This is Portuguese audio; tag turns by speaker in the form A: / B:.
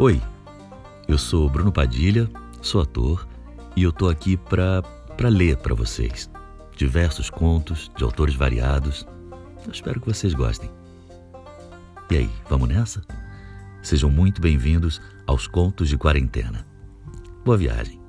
A: Oi, eu sou Bruno Padilha, sou ator e eu tô aqui para para ler para vocês diversos contos de autores variados. Eu espero que vocês gostem. E aí, vamos nessa? Sejam muito bem-vindos aos Contos de Quarentena. Boa viagem.